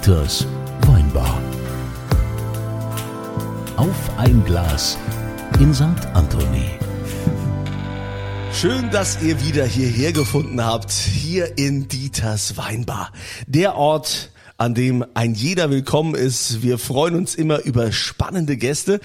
Dieters Weinbar. Auf ein Glas in St. Anthony. Schön, dass ihr wieder hierher gefunden habt, hier in Dieters Weinbar. Der Ort, an dem ein jeder willkommen ist. Wir freuen uns immer über spannende Gäste.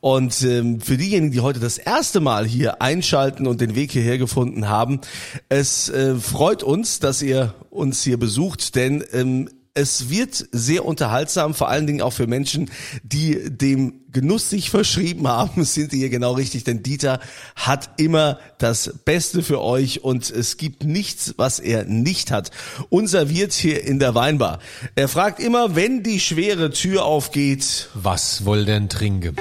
Und ähm, für diejenigen, die heute das erste Mal hier einschalten und den Weg hierher gefunden haben, es äh, freut uns, dass ihr uns hier besucht, denn ähm, es wird sehr unterhaltsam, vor allen Dingen auch für Menschen, die dem Genuss sich verschrieben haben, sind hier genau richtig, denn Dieter hat immer das Beste für euch und es gibt nichts, was er nicht hat. Unser Wirt hier in der Weinbar. Er fragt immer, wenn die schwere Tür aufgeht, Was woll denn trinken?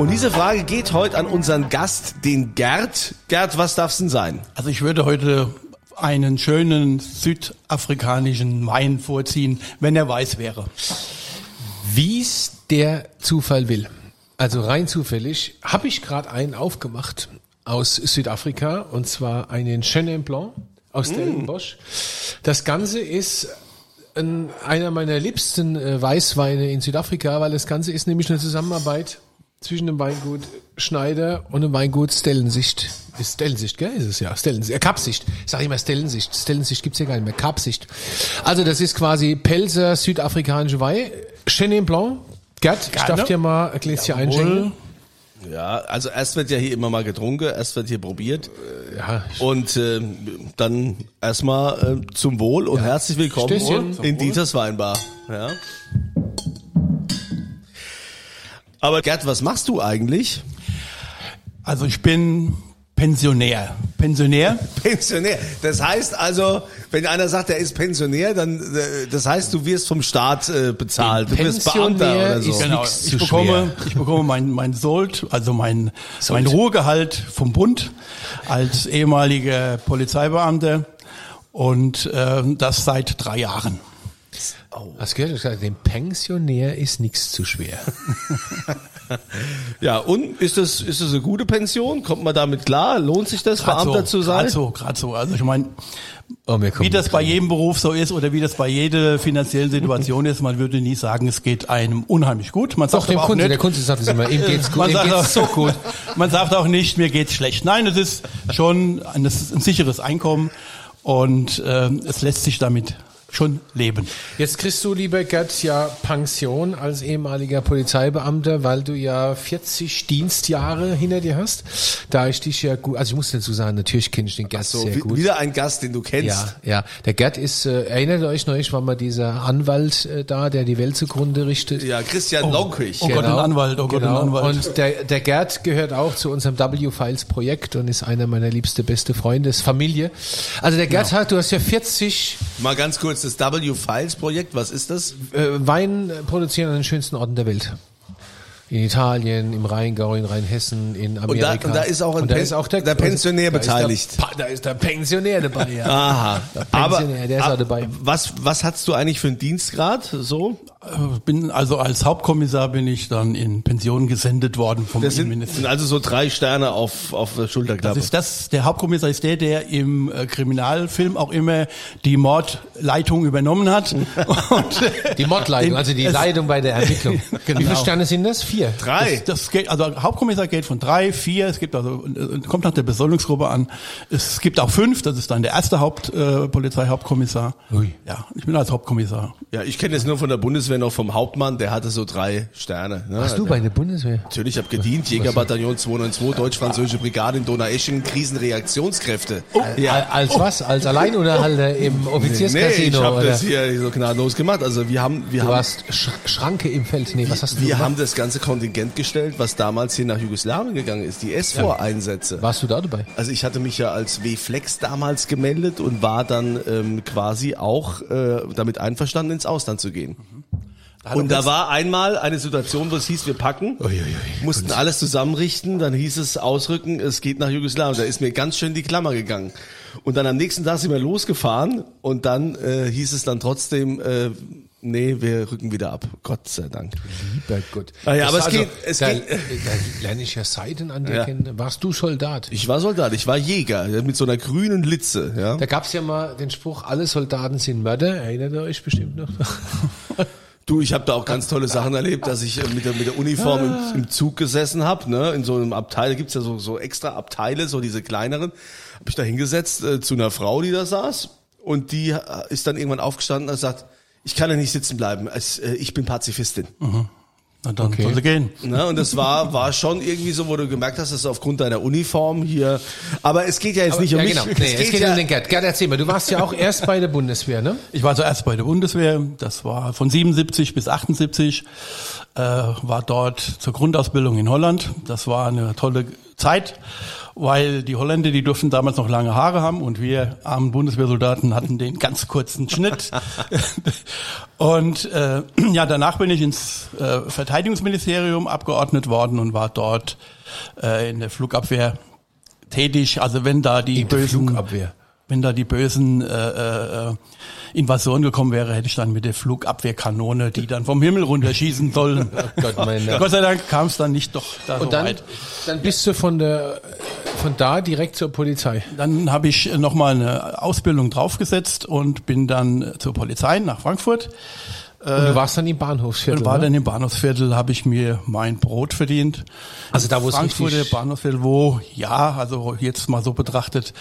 Und diese Frage geht heute an unseren Gast, den Gerd. Gerd, was darf's denn sein? Also ich würde heute einen schönen südafrikanischen Wein vorziehen, wenn er weiß wäre. Wie's der Zufall will. Also rein zufällig habe ich gerade einen aufgemacht aus Südafrika und zwar einen Chenin Blanc aus Stellenbosch. Das Ganze ist ein, einer meiner liebsten äh, Weißweine in Südafrika, weil das Ganze ist nämlich eine Zusammenarbeit zwischen dem Weingut Schneider und dem Weingut Stellensicht. Ist Stellensicht, gell? Ist es ja. Stellensicht. Äh, Kapsicht. Ich sag immer Stellensicht. Stellensicht gibt's ja gar nicht mehr. Kapsicht. Also das ist quasi Pelzer südafrikanische Wein. Chenin Blanc. Gerd, ich darf dir mal ein Gläschen einschenken. Ja, also erst wird ja hier immer mal getrunken, erst wird hier probiert. Ja, ich- Und äh, dann erstmal äh, zum Wohl und herzlich willkommen Stößchen. in Dieters Weinbar. Ja. Aber Gerd, was machst du eigentlich? Also ich bin Pensionär. Pensionär? Pensionär. Das heißt also, wenn einer sagt, er ist Pensionär, dann äh, das heißt, du wirst vom Staat äh, bezahlt. Du bist Pensionär Beamter oder so. ist- Genau. Ich bekomme, ich bekomme mein, mein Sold, also mein, mein Ruhegehalt vom Bund als ehemaliger Polizeibeamter und äh, das seit drei Jahren. Hast gehört, ich gesagt, dem Pensionär ist nichts zu schwer. Ja, und ist das ist das eine gute Pension? Kommt man damit klar? Lohnt sich das, Beamter zu sein? Gerade so, gerade so. Also ich meine, Oh, wie das bei jedem Beruf so ist oder wie das bei jeder finanziellen Situation ist, man würde nie sagen, es geht einem unheimlich gut. Man Doch, sagt dem aber auch Kunde, nicht, der Kunde sagt es immer, ihm geht's gut, man ihm geht's auch, so gut. Man sagt auch nicht, mir geht's schlecht. Nein, es ist schon ein, ein sicheres Einkommen und ähm, es lässt sich damit schon leben. Jetzt kriegst du, lieber Gerd, ja Pension als ehemaliger Polizeibeamter, weil du ja 40 Dienstjahre hinter dir hast. Da ich dich ja gut, also ich muss dazu sagen, natürlich kenne ich den Gerd So, sehr gut. wieder ein Gast, den du kennst. Ja, ja. Der Gerd ist, äh, erinnert euch noch, ich war mal dieser Anwalt äh, da, der die Welt zugrunde richtet. Ja, Christian Lonkwig. Oh Gott, ein Anwalt, oh Gott, ein genau. Anwalt. Und der, der Gerd gehört auch zu unserem W-Files-Projekt und ist einer meiner liebste, beste Freunde, ist Familie. Also der Gerd hat, du hast ja 40 Mal ganz kurz, das W-Files-Projekt, was ist das? äh, Wein produzieren an den schönsten Orten der Welt. In Italien, im Rheingau, in Rheinhessen, in Amerika. und da ist auch ein Und da Pen- ist auch der, der Pensionär da ist der beteiligt. Da ist der Pensionär dabei, ja. Aha. Der Aber Pensionär, der ist auch ab- dabei. was was hast du eigentlich für einen Dienstgrad? So? Äh, Bin also als Hauptkommissar bin ich dann in Pension gesendet worden vom Das sind, Innenminister. sind also so drei Sterne auf auf der Schulterklappe. Das ist das, der Hauptkommissar ist der, der im äh, Kriminalfilm auch immer die Mordleitung übernommen hat. Und, Die Mordleitung, also die es- Leitung bei der Ermittlung. Genau. Wie viele Sterne sind das? Vier. drei. Das, das geht, also Hauptkommissar geht von drei, vier, es gibt also, äh, kommt nach der Besoldungsgruppe an. Es gibt auch fünf, das ist dann der erste Haupt, äh, Polizeihauptkommissar. Ui. Ja, ich bin als Hauptkommissar. ja, ich kenne das nur von der Bundeswehr noch vom Hauptmann, der hatte so drei Sterne. Ne? Hast du bei der Bundeswehr? Natürlich, ich habe gedient, Jägerbataillon 292, Deutsch-Französische Brigade in Donaueschingen, Krisenreaktionskräfte. Oh, Ja. Als was? Als Alleinunterhalter im Nee, ich Offizierscasino? habe oder? das hier so gnadenlos gemacht. Also wir haben, wir Du haben, hast Sch Schranke im Feld. Nee, was hast du wir gemacht? haben das ganze Kontingent gestellt, was damals hier nach Jugoslawien gegangen ist, die S-4-Einsätze. Warst du da dabei? Also ich hatte mich ja als W-Flex damals gemeldet und war dann ähm, quasi auch äh, damit einverstanden, ins Ausland zu gehen. Und da war einmal eine Situation, wo es hieß, wir packen, mussten alles zusammenrichten, dann hieß es ausrücken, es geht nach Jugoslawien. Da ist mir ganz schön die Klammer gegangen. Und dann am nächsten Tag sind wir losgefahren und dann äh, hieß es dann trotzdem, äh, Nee, wir rücken wieder ab. Gott sei Dank. Lieber Gott. Ah ja, Das aber es also, geht- es da, geht- da lerne ich ja Seiten an dir Ja. kennen. Warst du Soldat? Ich war Soldat, ich war Jäger mit so einer grünen Litze. Ja. Da gab's ja mal den Spruch, alle Soldaten sind Mörder. Erinnert ihr euch bestimmt noch? Du, ich habe da auch ganz tolle Sachen erlebt, dass ich äh, mit der, mit der Uniform im, im Zug gesessen habe, ne, in so einem Abteil, da gibt's ja so, so extra Abteile, so diese kleineren. Habe ich da hingesetzt äh, zu einer Frau, die da saß und die äh, ist dann irgendwann aufgestanden und sagt, ich kann ja nicht sitzen bleiben, äh, ich bin Pazifistin. Na dann Okay. soll sie gehen. Ne, und das war war schon irgendwie so, wo du gemerkt hast, dass aufgrund deiner Uniform hier. Aber es geht ja jetzt nicht um ja, mich. genau. Nee, es geht, ja, um den Gerd. Gerd, erzähl mal, du warst ja auch erst bei der Bundeswehr, ne? Ich war zuerst bei der Bundeswehr, das war von 77 bis 78, äh, war dort zur Grundausbildung in Holland. Das war eine tolle Zeit, weil die Holländer, die durften damals noch lange Haare haben und wir armen Bundeswehrsoldaten hatten den ganz kurzen Schnitt. und äh, ja, danach bin ich ins äh, Verteidigungsministerium abgeordnet worden und war dort äh, in der Flugabwehr tätig. Also wenn da die In bösen Flugabwehr. Wenn da die bösen äh, äh, Invasionen gekommen wäre, hätte ich dann mit der Flugabwehrkanone, die dann vom Himmel runterschießen sollen. Gott, mein Dank. Gott sei Dank kam es dann nicht doch da so Und dann, weit. dann bist du von der, von da direkt zur Polizei. Dann habe ich nochmal eine Ausbildung draufgesetzt und bin dann zur Polizei nach Frankfurt. Und du warst dann im Bahnhofsviertel. Und war ne? dann im Bahnhofsviertel, habe ich mir mein Brot verdient. Also da, wo es Frankfurter richtig- Bahnhofsviertel, wo, ja, also jetzt mal so betrachtet,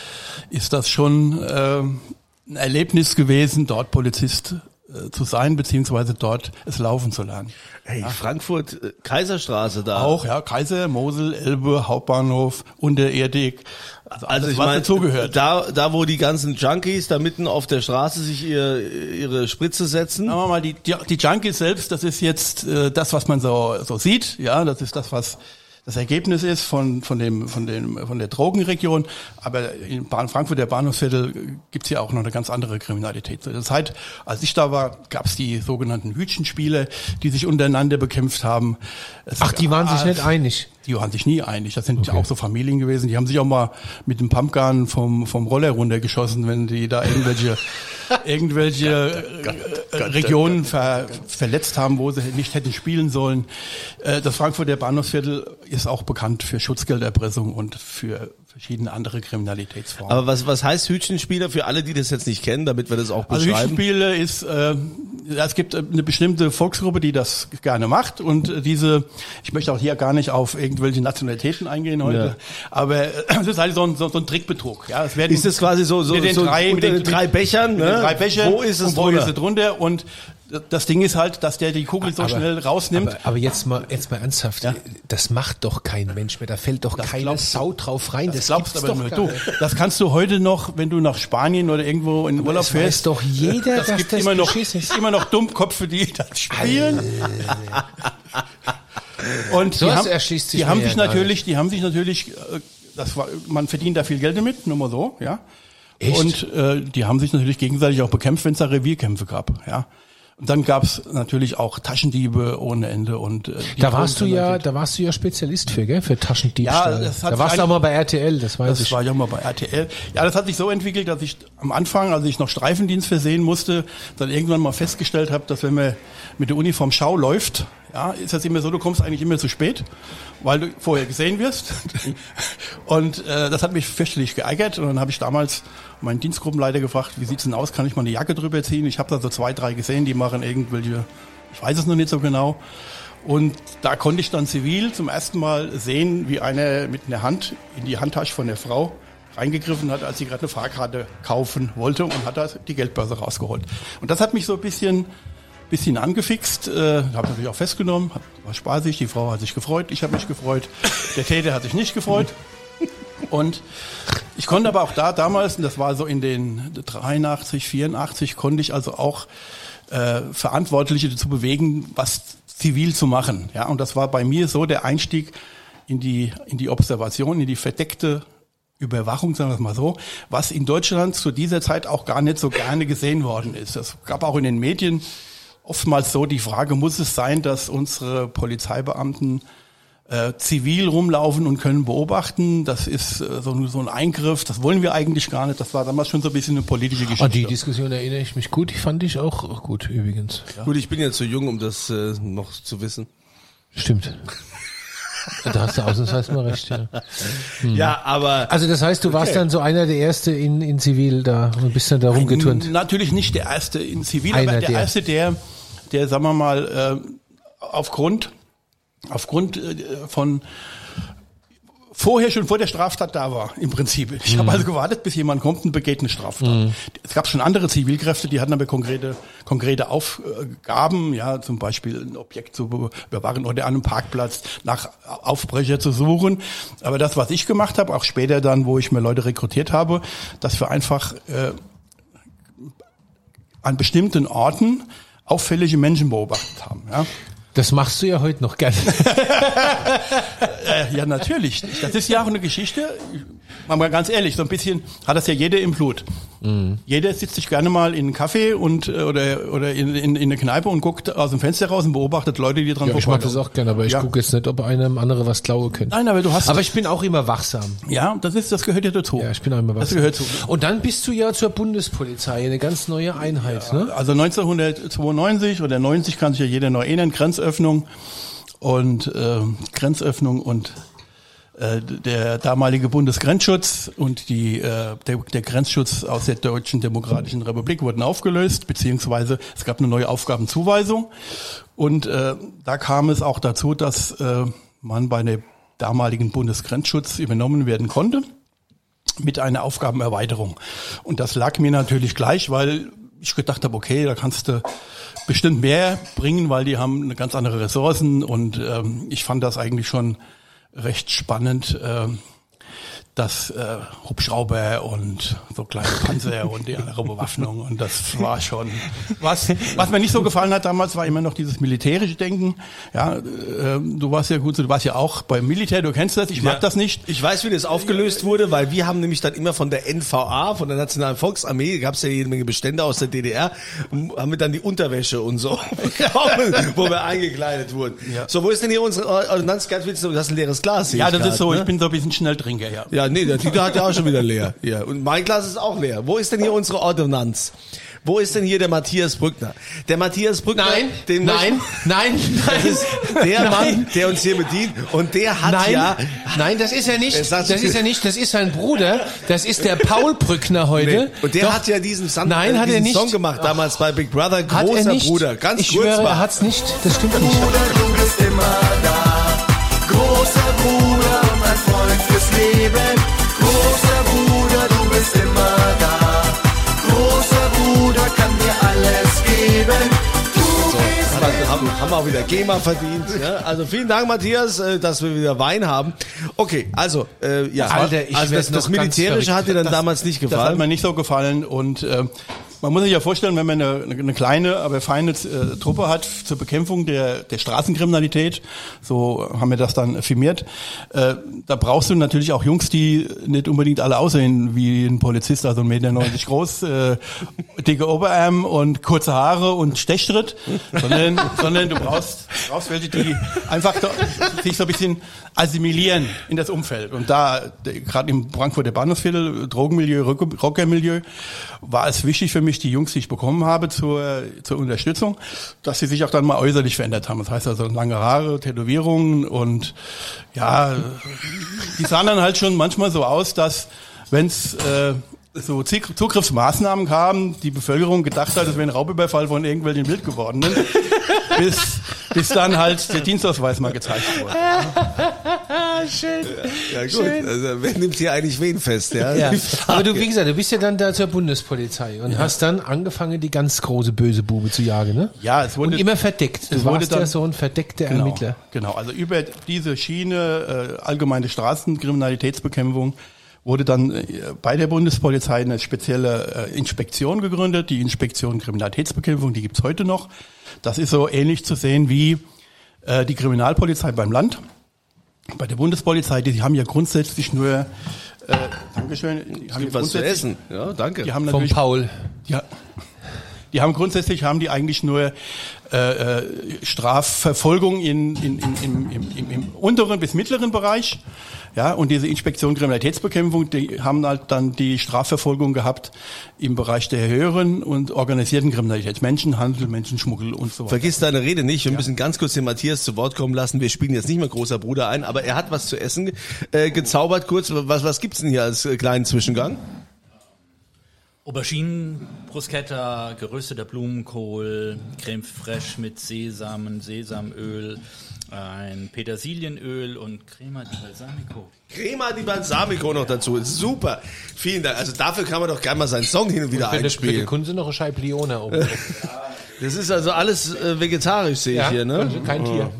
ist das schon ähm, ein Erlebnis gewesen, dort Polizist äh, zu sein, beziehungsweise dort es laufen zu lernen. Hey, Frankfurt, äh, Kaiserstraße da. Auch, ja, Kaiser, Mosel, Elbe, Hauptbahnhof, unterirdig, also alles, Also ich was meine, dazugehört. da, da wo die ganzen Junkies da mitten auf der Straße sich ihr, ihre Spritze setzen. Sagen wir mal, die, die, die Junkies selbst, das ist jetzt äh, das, was man so, so sieht, ja, das ist das, was das Ergebnis ist von, von, dem, von, dem, von der Drogenregion. Aber in Bahn, Frankfurt, der Bahnhofsviertel, gibt's ja auch noch eine ganz andere Kriminalität. Zu der Zeit, als ich da war, gab's die sogenannten Hütchenspiele, die sich untereinander bekämpft haben. Es Ach, die waren sich nicht einig. Die waren sich nie einig. Das sind ja auch so Familien gewesen. Die haben sich auch mal mit dem Pumpgun vom, vom Roller runtergeschossen, wenn die da irgendwelche, irgendwelche äh, Regionen ver, verletzt haben, wo sie nicht hätten spielen sollen. Äh, Das Frankfurter Bahnhofsviertel ist auch bekannt für Schutzgelderpressung und für verschiedene andere Kriminalitätsformen. Aber was, was heißt Hütchenspieler für alle, die das jetzt nicht kennen, damit wir das auch Also beschreiben? Hütchenspiele ist, äh, es gibt äh, eine bestimmte Volksgruppe, die das gerne macht und diese, ich möchte auch hier gar nicht auf irgendwelche Nationalitäten eingehen heute, Ja. aber äh, es ist halt so ein, so, so ein Trickbetrug. Ja, es werden ist das quasi so, so, mit den so drei, unter den drei Bechern, mit ne? den drei Bechern, Wo ist es wo drunter? ist es drunter und das Ding ist halt, dass der die Kugel so Aber- schnell rausnimmt. Aber, aber jetzt mal, jetzt mal ernsthaft. Das macht doch kein Mensch mehr. Da fällt doch keine glaubst du. Sau drauf rein. Das, das glaubst aber doch du. Das kannst du heute noch, wenn du nach Spanien oder irgendwo in Urlaub es weiß fährst. doch jeder, das dass gibt das immer noch, ist. immer noch Dummköpfe, die das spielen. Und So die haben, erschließt sich die haben sich ja natürlich, die haben sich natürlich, äh, das war, man verdient da viel Geld damit, nur mal so, ja. Echt? Und äh, die haben sich natürlich gegenseitig auch bekämpft, wenn es da Revierkämpfe gab, ja. Und dann gab's natürlich auch Taschendiebe ohne Ende und äh, Da warst du ja, da warst du ja Spezialist für, gell? Für Taschendiebstahl. Ja, das hat da warst du auch mal bei RTL, das weiß Das ich. war ja mal bei RTL. Ja, das hat sich so entwickelt, dass ich am Anfang, als ich noch Streifendienst versehen musste, dann irgendwann mal festgestellt habe, dass wenn man mit der Uniform Schau läuft, ja, ist das immer so, du kommst eigentlich immer zu spät, weil du vorher gesehen wirst. Und äh, das hat mich fürchterlich geärgert. Und dann habe ich damals meinen Dienstgruppenleiter gefragt, wie sieht's denn aus, kann ich mal eine Jacke drüber ziehen? Ich habe da so zwei, drei gesehen, die machen irgendwelche, ich weiß es noch nicht so genau. Und da konnte ich dann zivil zum ersten Mal sehen, wie einer mit einer Hand in die Handtasche von der Frau reingegriffen hat, als sie gerade eine Fahrkarte kaufen wollte und hat da die Geldbörse rausgeholt. Und das hat mich so ein bisschen, bisschen angefixt. Äh, habe natürlich auch festgenommen, hat, war spaßig, die Frau hat sich gefreut, ich habe mich gefreut, der Täter hat sich nicht gefreut. Und ich konnte aber auch da damals, und das war so in den 83, 84, konnte ich also auch äh, Verantwortliche dazu bewegen, was zivil zu machen. Ja, und das war bei mir so der Einstieg in die, in die Observation, in die verdeckte Überwachung, sagen wir es mal so, was in Deutschland zu dieser Zeit auch gar nicht so gerne gesehen worden ist. Es gab auch in den Medien oftmals so die Frage, muss es sein, dass unsere Polizeibeamten äh, zivil rumlaufen und können beobachten. Das ist äh, so, so ein Eingriff, das wollen wir eigentlich gar nicht. Das war damals schon so ein bisschen eine politische Geschichte. An die Diskussion erinnere ich mich gut, die fand ich auch gut übrigens. Gut, ich bin ja zu jung, um das äh, noch zu wissen. Stimmt. Da hast du ausnahmsweise mal recht, ja. Ja, aber Also das heißt, du warst dann so einer der Erste in, in Zivil da und bist dann da rumgeturnt. Natürlich nicht der erste in Zivil, Einer aber der, der. erste, der, der, sagen wir mal, äh, aufgrund, aufgrund äh, von vorher schon vor der Straftat da war, im Prinzip. Ich Mhm. habe also gewartet, bis jemand kommt und begeht eine Straftat. Es gab schon andere Zivilkräfte, die hatten aber konkrete, konkrete Aufgaben, ja, zum Beispiel ein Objekt zu überwachen oder an einem Parkplatz nach Aufbrecher zu suchen. Aber das, was ich gemacht habe, auch später dann, wo ich mir Leute rekrutiert habe, dass wir einfach äh, an bestimmten Orten auffällige Menschen beobachtet haben. Ja, Das machst du ja heute noch gerne. äh, ja natürlich. Das ist ja auch eine Geschichte. Mal mal ganz ehrlich, so ein bisschen hat das ja jeder im Blut. Jeder sitzt sich gerne mal in einen Kaffee und äh, oder oder in, in, in eine Kneipe und guckt aus dem Fenster raus und beobachtet Leute, die dran Ja, ich mag das auch gerne, aber ich Ja. gucke jetzt nicht, ob einem andere was klauen könnte. Nein, aber du hast. Aber ich bin auch immer wachsam. ja, das ist, das gehört ja dazu. Ja, ich bin auch immer Das wachsam. gehört zu. Und dann bist du ja zur Bundespolizei, eine ganz neue Einheit, ne? Also 1992 oder 90 kann sich ja jeder noch erinnern, Grenzöffnung und äh, Grenzöffnung und der damalige Bundesgrenzschutz und die, äh, der, der Grenzschutz aus der Deutschen Demokratischen Republik wurden aufgelöst, beziehungsweise es gab eine neue Aufgabenzuweisung. Und äh, da kam es auch dazu, dass äh, man bei der damaligen Bundesgrenzschutz übernommen werden konnte mit einer Aufgabenerweiterung. Und das lag mir natürlich gleich, weil ich gedacht habe, okay, da kannst du bestimmt mehr bringen, weil die haben eine ganz andere Ressourcen und ähm, ich fand das eigentlich schon recht spannend, ähm, dass äh, Hubschrauber und so kleine Panzer und die andere Bewaffnung und das war schon was was mir nicht so gefallen hat damals war immer noch dieses militärische Denken ja äh, du warst ja gut du warst ja auch beim Militär du kennst das ich mag Ja. das nicht Ich weiß, wie das aufgelöst wurde, weil wir haben nämlich dann immer von der NVA, von der Nationalen Volksarmee, gab es ja jede Menge Bestände aus der DDR, haben wir dann die Unterwäsche und so bekommen, wo wir eingekleidet wurden. Ja. So, wo ist denn hier unsere Ordnanz? Gerd, willst du- hast ein leeres Glas. sehe ja das grad, ist so ne? ich bin so ein bisschen Schnelltrinker ja Ja, nee, der Tito hat ja auch schon wieder leer. Ja, und mein Glas ist auch leer. Wo ist denn hier unsere Ordonnanz? Wo ist denn hier der Matthias Brückner? Der Matthias Brückner, Nein, den nein, nein, Das nein. ist der Nein. Mann, der uns hier bedient und der hat Nein, ja nein, das ist er nicht. Das ist er nicht. Das ist sein Bruder. Das ist der Paul Brückner heute. Nee. Und der Doch. hat ja diesen, Sand, Nein, äh, hat er diesen nicht. Song gemacht damals bei Big Brother. Hat er Großer nicht. Bruder. Ganz ich kurz schwöre, mal. er hat's nicht. Das stimmt nicht. Bruder, du bist immer da. Großer Bruder und ein Freund fürs Leben. Aber haben, haben auch wieder GEMA verdient. Ja? Also vielen Dank, Matthias, äh, dass wir wieder Wein haben. Okay, also äh, ja, Alter, ich also das, das Militärische hat dir dann Das- damals nicht Das hat gefallen. mir nicht so gefallen und äh, man muss sich ja vorstellen, wenn man eine, eine kleine, aber feine äh, Truppe hat zur Bekämpfung der, der Straßenkriminalität, so haben wir das dann firmiert, äh, da brauchst du natürlich auch Jungs, die nicht unbedingt alle aussehen wie ein Polizist, also 1,90 Meter groß, äh, dicke Oberarm und kurze Haare und Stechtritt, sondern, sondern du brauchst, brauchst welche, die einfach da, sich so ein bisschen assimilieren in das Umfeld. Und da, gerade im Frankfurter Bahnhofsviertel, Drogenmilieu, Rock- Rockermilieu, war es wichtig für mich, die Jungs, die ich bekommen habe zur, zur Unterstützung, dass sie sich auch dann mal äußerlich verändert haben. Das heißt also lange Haare, Tätowierungen und ja, die sahen dann halt schon manchmal so aus, dass wenn's äh, so Zug- Zugriffsmaßnahmen kamen, die Bevölkerung gedacht hat, es wäre ein Raubüberfall von irgendwelchen Wildgewordenen, bis, bis dann halt der Dienstausweis mal gezeigt wurde. schön. ja gut, also wer nimmt hier eigentlich wen fest? Ja, Ja. Aber du, wie gesagt, du bist ja dann da zur Bundespolizei und hast dann angefangen, die ganz große böse Bube zu jagen, ne? Ja, es wurde Und immer verdeckt. Du es wurde warst ja dann- so ein verdeckter genau, Ermittler. Genau, also über diese Schiene äh, allgemeine Straßenkriminalitätsbekämpfung wurde dann äh, bei der Bundespolizei eine spezielle äh, Inspektion gegründet, die Inspektion Kriminalitätsbekämpfung, die gibt's heute noch. Das ist so ähnlich zu sehen wie äh, die Kriminalpolizei beim Land. Bei der Bundespolizei, die haben ja grundsätzlich nur, äh, Dankeschön, die haben Gibt was zu grundsätzlich- essen. Ja, danke. Die haben Vom Paul. ja. Die haben grundsätzlich haben die eigentlich nur äh, äh, Strafverfolgung in, in, in, im, im, im, im unteren bis mittleren Bereich. Ja, und diese Inspektion Kriminalitätsbekämpfung, die haben halt dann die Strafverfolgung gehabt im Bereich der höheren und organisierten Kriminalität. Menschenhandel, Menschenschmuggel und so weiter. Vergiss deine Rede nicht. Wir müssen ganz kurz den Matthias zu Wort kommen lassen. Wir spielen jetzt nicht mehr großer Bruder ein, aber er hat was zu essen äh, gezaubert. Kurz, was, was gibt's denn hier als äh, kleinen Zwischengang? Auberginen, Bruschetta, gerösteter Blumenkohl, Creme fraiche mit Sesamen, Sesamöl, ein Petersilienöl und Crema di Balsamico. Crema di Balsamico noch dazu. Super. Vielen Dank. Also dafür kann man doch gerne mal seinen Song hin und wieder Für den, für einspielen. den Kunde noch eine Scheibe Lione oben. Das ist also alles äh, vegetarisch, sehe ich ja, hier, ne? also kein Tier.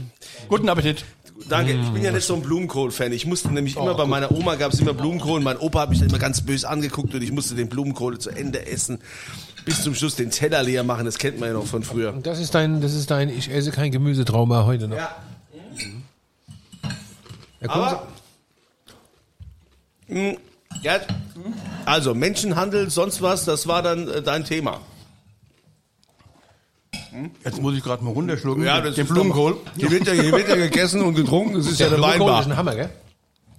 Guten Appetit. Danke, ich bin ja nicht so ein Blumenkohl-Fan. Ich musste nämlich Oh, immer, bei meiner Oma gab es immer Blumenkohl und mein Opa hat mich dann immer ganz böse angeguckt und ich musste den Blumenkohl zu Ende essen. Bis zum Schluss den Teller leer machen, das kennt man ja noch von früher. Und das ist dein, das ist dein, ich esse kein Gemüsetrauma heute noch. Ja. Kommen Aber, mh, Gerd, also Menschenhandel, sonst was, das war dann äh, dein Thema. Jetzt muss ich gerade mal runterschlucken. das den ist Blumenkohl. Hier wird, ja, hier wird ja gegessen und getrunken, das ist ja der eine Weinbar. ist ein Hammer, gell?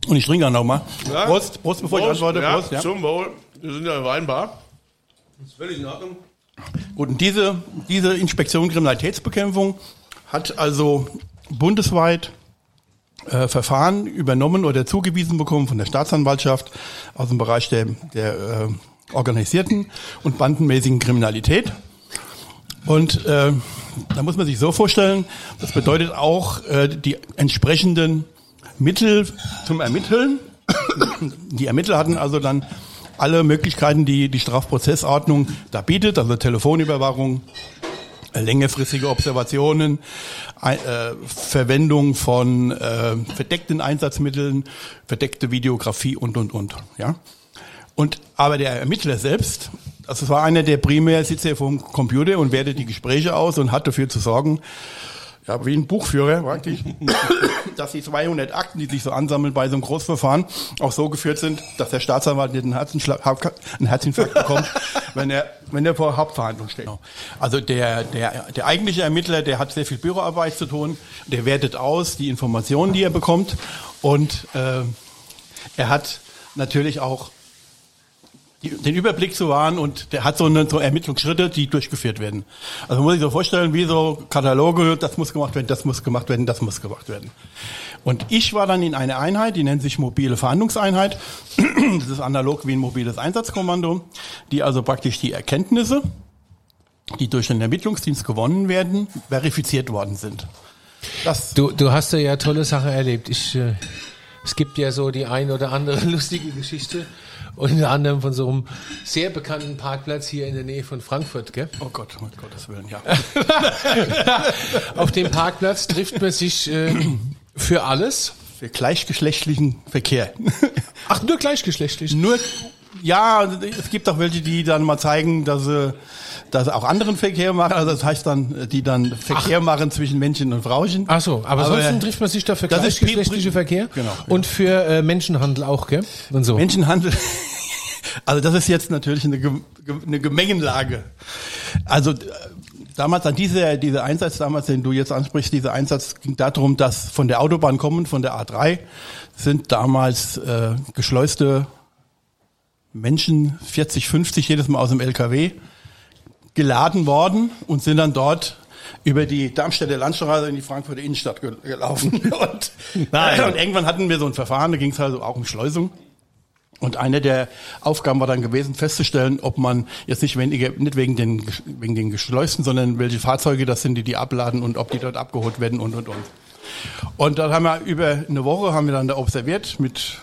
Und ich trinke auch noch mal. Ja. Prost, Prost, bevor ich antworte. ja, Prost, ja. Zum Wohl, wir sind ja eine Weinbar. Das ist völlig in Ordnung. Gut, und diese, diese Inspektion Kriminalitätsbekämpfung hat also bundesweit äh, Verfahren übernommen oder zugewiesen bekommen von der Staatsanwaltschaft aus dem Bereich der, der äh, organisierten und bandenmäßigen Kriminalität. Und äh, da muss man sich so vorstellen, das bedeutet auch äh, die entsprechenden Mittel zum Ermitteln. Die Ermittler hatten also dann alle Möglichkeiten, die die Strafprozessordnung da bietet, also Telefonüberwachung, längerfristige Observationen, äh, Verwendung von äh, verdeckten Einsatzmitteln, verdeckte Videografie und und und. Ja. Und aber der Ermittler selbst, also es war einer, der primär sitzt ja vom Computer und wertet die Gespräche aus und hat dafür zu sorgen, ja, wie ein Buchführer praktisch, dass die 200 Akten, die sich so ansammeln bei so einem Großverfahren, auch so geführt sind, dass der Staatsanwalt nicht einen, einen Herzinfarkt bekommt, wenn er, wenn er vor Hauptverhandlung steht. Also der, der, der eigentliche Ermittler, der hat sehr viel Büroarbeit zu tun, der wertet aus die Informationen, die er bekommt. Und äh, er hat natürlich auch die, den Überblick zu wahren und der hat so, eine, so Ermittlungsschritte, die durchgeführt werden. Also muss sich so vorstellen, wie so Kataloge, das muss gemacht werden, das muss gemacht werden, das muss gemacht werden. Und ich war dann in einer Einheit, die nennt sich mobile Verhandlungseinheit. Das ist analog wie ein mobiles Einsatzkommando, die also praktisch die Erkenntnisse, die durch den Ermittlungsdienst gewonnen werden, verifiziert worden sind. Das Du, du hast ja tolle Sachen erlebt. Ich, äh, es gibt ja so die ein oder andere lustige Geschichte. Unter anderem von so einem sehr bekannten Parkplatz hier in der Nähe von Frankfurt, gell? Oh Gott, um Gottes Willen, ja. Auf dem Parkplatz trifft man sich äh, für alles. Für gleichgeschlechtlichen Verkehr. Ach, nur gleichgeschlechtlich. Nur, ja, es gibt auch welche, die dann mal zeigen, dass sie, dass auch anderen Verkehr machen. Also das heißt dann, die dann Verkehr machen zwischen Männchen und Frauchen. Ach so, aber, Aber, sonst äh, trifft man sich da für das ist gleichgeschlechtliche Verkehr Genau, und für äh, Menschenhandel auch, gell? Und so. Menschenhandel. Also das ist jetzt natürlich eine, eine Gemengenlage. Also äh, damals an dieser dieser Einsatz damals, den du jetzt ansprichst, dieser Einsatz ging darum, dass von der Autobahn kommen, von der A3 sind damals äh, geschleuste Menschen 40, 50 jedes Mal aus dem LKW geladen worden und sind dann dort über die Darmstädter Landstraße in die Frankfurter Innenstadt gel- gelaufen. Und, Nein. und irgendwann hatten wir so ein Verfahren, da ging es also auch um Schleusung. Und eine der Aufgaben war dann gewesen, festzustellen, ob man jetzt nicht weniger, nicht wegen den, wegen den Geschleusten, sondern welche Fahrzeuge das sind, die die abladen und ob die dort abgeholt werden und, und, und. Und dann haben wir über eine Woche haben wir dann da observiert mit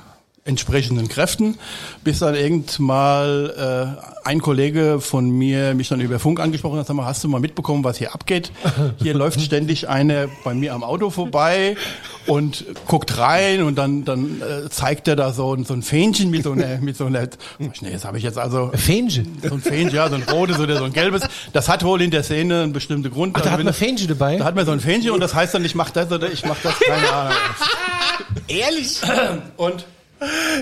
entsprechenden Kräften, bis dann irgend mal äh, ein Kollege von mir mich dann über Funk angesprochen hat, sag mal, hast du mal mitbekommen, was hier abgeht? Hier läuft ständig einer bei mir am Auto vorbei und guckt rein und dann dann äh, zeigt er da so, ein- so ein Fähnchen mit so einer mit so einer ich, nee, das habe ich jetzt also Fähnchen. so ein Fähnchen, ja, so ein rotes oder so ein gelbes. Das hat wohl in der Szene einen bestimmten Grund. Ach, da hat man Fähnchen dabei? da hat man so ein Fähnchen und das heißt dann, ich mach das oder ich mach das, keine Ahnung. Ehrlich? Und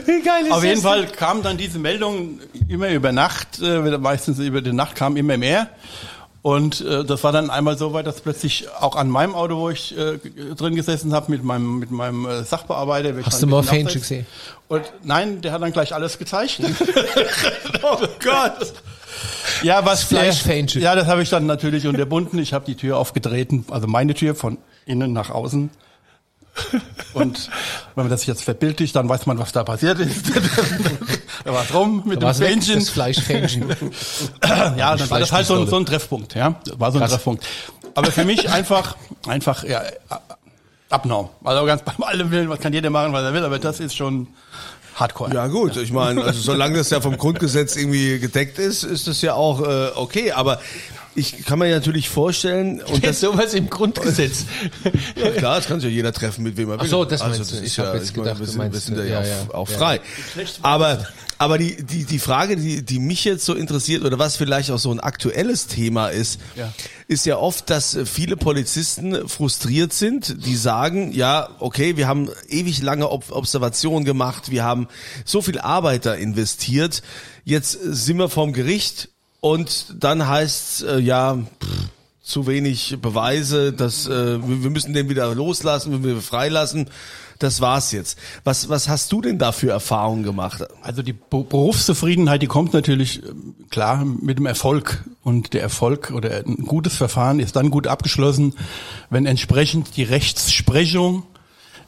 Wie geil ist auf jeden das Fall kam dann diese Meldung immer über Nacht, äh, meistens über die Nacht kam immer mehr. Und äh, das war dann einmal so weit, dass plötzlich auch an meinem Auto, wo ich äh, drin gesessen habe, mit meinem mit meinem äh, Sachbearbeiter. Hast du mal abseits. gesehen? Und nein, der hat dann gleich alles gezeigt. oh Gott. Ja, was Fleischfähnchen. Ja, das habe ich dann natürlich unterbunden. Ich habe die Tür aufgetreten, also meine Tür von innen nach außen. Und wenn man das jetzt verbildlicht, dann weiß man, was da passiert ist. da war drum mit dem Was weg, Fähnchen. das Fleischfähnchen. Ja, dann war das halt so ein, so ein Treffpunkt, ja. War so ein Krass. Treffpunkt. Aber für mich einfach, einfach, ja, abnorm. Also ganz beim allem Willen, was kann jeder machen, was er will, aber das ist schon Hardcore. Ja gut, ich meine, also solange das ja vom Grundgesetz irgendwie gedeckt ist, ist das ja auch äh, okay. Aber ich kann mir ja natürlich vorstellen, und das sowas im Grundgesetz. ja, klar, das kann sich ja jeder treffen, mit wem er will. Ach so, das also, du. das Ich ist hab ja, jetzt meine, gedacht, wir du sind, wir sind da ja, ja, ja. auch, auch Ja. frei. Aber aber die, die, die Frage, die, die mich jetzt so interessiert oder was vielleicht auch so ein aktuelles Thema ist, Ja. ist ja oft, dass viele Polizisten frustriert sind, die sagen, ja, okay, wir haben ewig lange Ob Observationen gemacht, wir haben so viel Arbeit da investiert, jetzt sind wir vorm Gericht und dann heißt äh, ja, pff, zu wenig Beweise, dass äh, wir müssen den wieder loslassen, wir müssen freilassen. Das war's jetzt. Was was hast du denn da für Erfahrungen gemacht? Also die Be- Berufszufriedenheit, die kommt natürlich ähm, klar mit dem Erfolg. Und der Erfolg oder ein gutes Verfahren ist dann gut abgeschlossen, wenn entsprechend die Rechtsprechung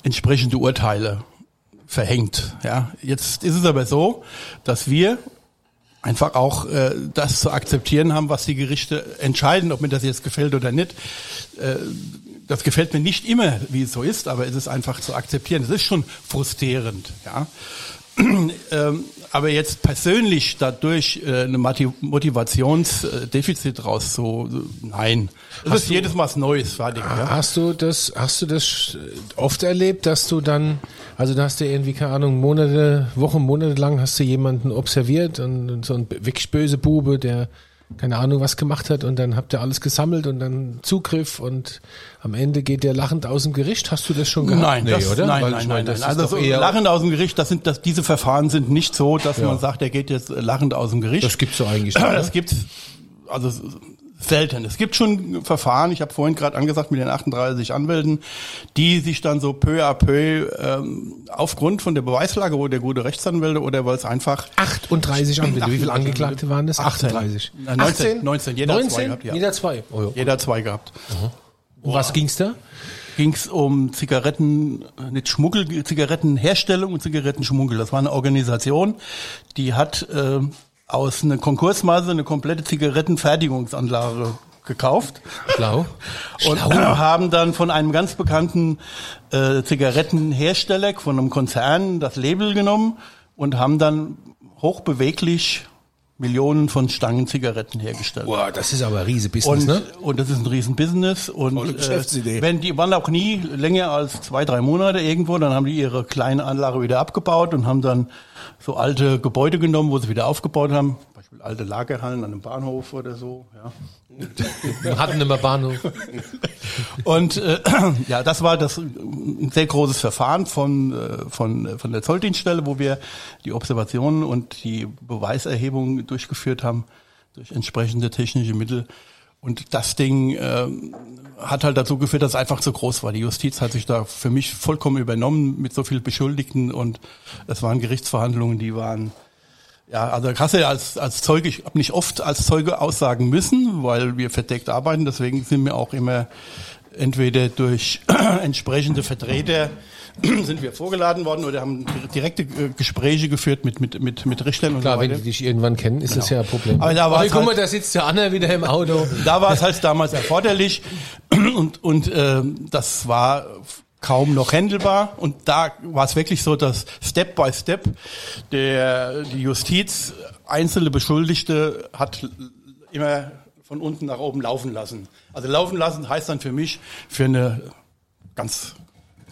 entsprechende Urteile verhängt. Ja, jetzt ist es aber so, dass wir einfach auch äh, das zu akzeptieren haben, was die Gerichte entscheiden, ob mir das jetzt gefällt oder nicht. Äh, das gefällt mir nicht immer, wie es so ist, aber es ist einfach zu akzeptieren. Es ist schon frustrierend, ja. ähm, aber jetzt persönlich dadurch äh, eine Motivationsdefizit raus so nein. Das ist jedes Mal was Neues, fertig. Ja? Hast du das, hast du das oft erlebt, dass du dann, also da hast du irgendwie, keine Ahnung, Monate, Wochen, Monate lang hast du jemanden observiert und so ein wirklich böse Bube, der keine Ahnung was gemacht hat und dann habt ihr alles gesammelt und dann Zugriff und am Ende geht der lachend aus dem Gericht. Hast du das schon gehabt? Nein, nee, das, oder? nein, Weil nein, ich nein, meine, nein. das Also so lachend aus dem Gericht, das sind, das, diese Verfahren sind nicht so, dass Ja. man sagt, der geht jetzt lachend aus dem Gericht. das gibt's so eigentlich. nicht, Das gibt's also selten. Es gibt schon Verfahren, ich habe vorhin gerade angesagt mit den 38 Anwälten, die sich dann so peu à peu ähm, aufgrund von der Beweislage oder der gute Rechtsanwälte oder weil es einfach 38 Anwälte. Wie viele Angeklagte waren das? 18. 38. Nein, 19, 19, jeder hat zwei 19? gehabt, ja. Jeder zwei. Oh, ja. jeder zwei gehabt. Um was ging's da? ging es um Zigaretten, nicht Schmuggel, Zigarettenherstellung und Zigarettenschmuggel. Das war eine Organisation, die hat äh, aus einer Konkursmasse eine komplette Zigarettenfertigungsanlage gekauft Schlau. und haben dann von einem ganz bekannten äh, Zigarettenhersteller, von einem Konzern, das Label genommen und haben dann hochbeweglich Millionen von Stangen Zigaretten hergestellt. Boah, das ist aber ein riese Business, Und, ne? und das ist ein Riesenbusiness. Und. Äh, wenn die waren auch nie länger als zwei, drei Monate irgendwo, dann haben die ihre kleine Anlage wieder abgebaut und haben dann so alte Gebäude genommen, wo sie wieder aufgebaut haben. Beispiel alte Lagerhallen an einem Bahnhof oder so. Ja. Wir hatten immer Bahnhof. Und äh, ja, das war das ein sehr großes Verfahren von äh, von von der Zolldienststelle, wo wir die Observationen und die Beweiserhebung durchgeführt haben durch entsprechende technische Mittel. Und das Ding äh, hat halt dazu geführt, dass es einfach zu groß war. Die Justiz hat sich da für mich vollkommen übernommen mit so viel Beschuldigten und es waren Gerichtsverhandlungen, die waren ja, also ja als, als Zeuge, ich habe nicht oft als Zeuge aussagen müssen, weil wir verdeckt arbeiten, deswegen sind wir auch immer entweder durch entsprechende Vertreter sind wir vorgeladen worden oder haben direkte äh, Gespräche geführt mit, mit, mit, mit Richtern und Klar, so wenn weiter. die dich irgendwann kennen, ist das ja ein Problem. Aber da war es guck mal, halt- da sitzt der Anna wieder im Auto. Da war es halt damals erforderlich und, und äh, das war kaum noch händelbar und da war es wirklich so, dass Step by Step der die Justiz einzelne Beschuldigte hat immer von unten nach oben laufen lassen. Also laufen lassen heißt dann für mich für eine ganz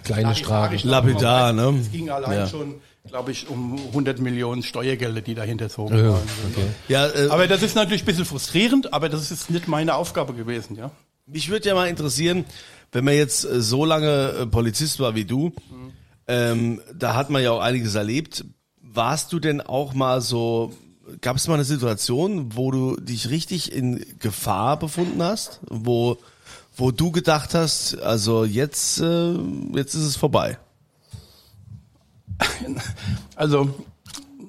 Kleine Strafe. Lapidar, ne? Es ging allein Ja. schon, glaube ich, um 100 Millionen Steuergelder, die dahinter zogen Ja, waren. okay. Ja, äh, Aber das ist natürlich ein bisschen frustrierend, aber das ist nicht meine Aufgabe gewesen, ja. Mich würde ja mal interessieren, wenn man jetzt äh, so lange äh, Polizist war wie du, ähm, da hat man ja auch einiges erlebt. Warst du denn auch mal so gab es mal eine Situation, wo du dich richtig in Gefahr befunden hast, wo, wo du gedacht hast, also jetzt, äh, jetzt ist es vorbei? Also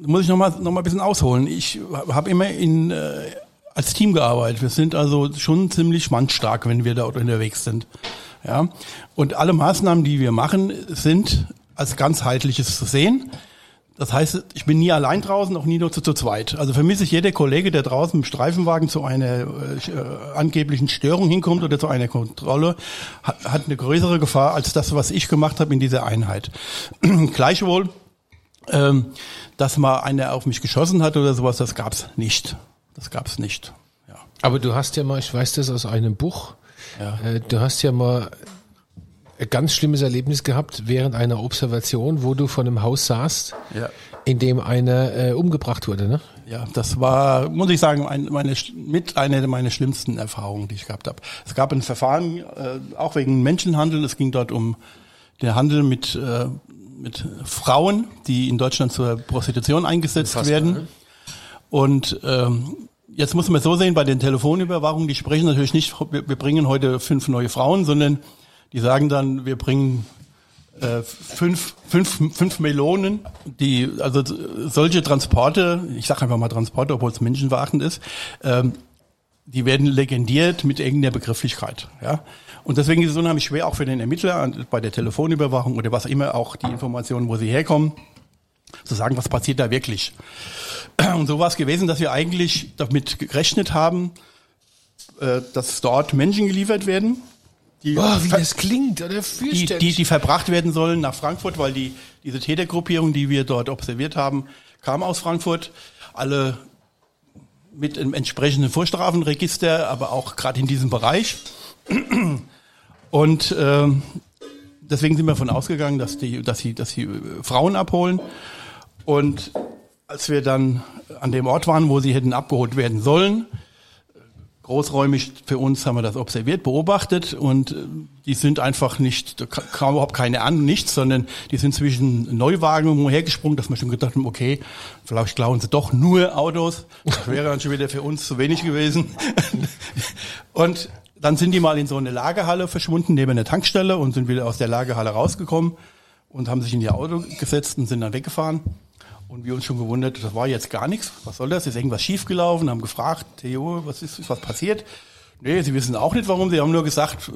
muss ich noch mal noch mal ein bisschen ausholen. Ich habe immer in äh, als Team gearbeitet. Wir sind also schon ziemlich mannstark, wenn wir da unterwegs sind. Ja. Und alle Maßnahmen, die wir machen, sind als ganzheitliches zu sehen. Das heißt, ich bin nie allein draußen, auch nie nur zu, zu zweit. Also vermisse ich jeder Kollege, der draußen im Streifenwagen zu einer äh, angeblichen Störung hinkommt oder zu einer Kontrolle, hat, hat eine größere Gefahr als das, was ich gemacht habe in dieser Einheit. Gleichwohl, ähm, dass mal einer auf mich geschossen hat oder sowas, das gab's nicht. Das gab's nicht. Ja. Aber du hast ja mal, ich weiß das aus einem Buch, Ja. äh, du hast ja mal ein ganz schlimmes Erlebnis gehabt während einer Observation, wo du vor einem Haus saßt, Ja. in dem einer äh, umgebracht wurde, ne? Ja, das war, muss ich sagen, ein, meine, mit einer meiner schlimmsten Erfahrungen, die ich gehabt habe. Es gab ein Verfahren, äh, auch wegen Menschenhandel. Es ging dort um den Handel mit, äh, mit Frauen, die in Deutschland zur Prostitution eingesetzt werden. Und ähm, jetzt muss man so sehen, bei den Telefonüberwachungen, die sprechen natürlich nicht, wir, bringen heute fünf neue Frauen, sondern die sagen dann, wir bringen äh, fünf, fünf, fünf Melonen, die, also solche Transporte, ich sage einfach mal Transporte, obwohl es menschenverachtend ist, ähm, die werden legendiert mit irgendeiner Begrifflichkeit. Ja? Und deswegen ist es unheimlich schwer, auch für den Ermittler bei der Telefonüberwachung oder was immer auch die Informationen, wo sie herkommen, zu sagen, was passiert da wirklich. Und so war es gewesen, dass wir eigentlich damit gerechnet haben, äh, dass dort Menschen geliefert werden, die Oh, wie das klingt, oder die, die, die verbracht werden sollen nach Frankfurt, weil die, diese Tätergruppierung, die wir dort observiert haben, kam aus Frankfurt. Alle mit einem entsprechenden Vorstrafenregister, aber auch gerade in diesem Bereich. Und ähm, deswegen sind wir davon ausgegangen, dass die, dass sie, dass sie äh, Frauen abholen. Und als wir dann an dem Ort waren, wo sie hätten abgeholt werden sollen, großräumig für uns haben wir das observiert, beobachtet und äh, die sind einfach nicht, da ka- kam überhaupt keine an, nichts, sondern die sind zwischen Neuwagen hergesprungen, dass wir schon gedacht haben, okay, vielleicht klauen sie doch nur Autos. Das wäre dann schon wieder für uns zu wenig gewesen. und dann sind die mal in so eine Lagerhalle verschwunden, neben einer Tankstelle und sind wieder aus der Lagerhalle rausgekommen und haben sich in ihr Auto gesetzt und sind dann weggefahren. Und wir uns schon gewundert, das war jetzt gar nichts. Was soll das? Ist irgendwas schiefgelaufen? Haben gefragt, Theo, was ist, ist was passiert? Nee, sie wissen auch nicht warum. Sie haben nur gesagt,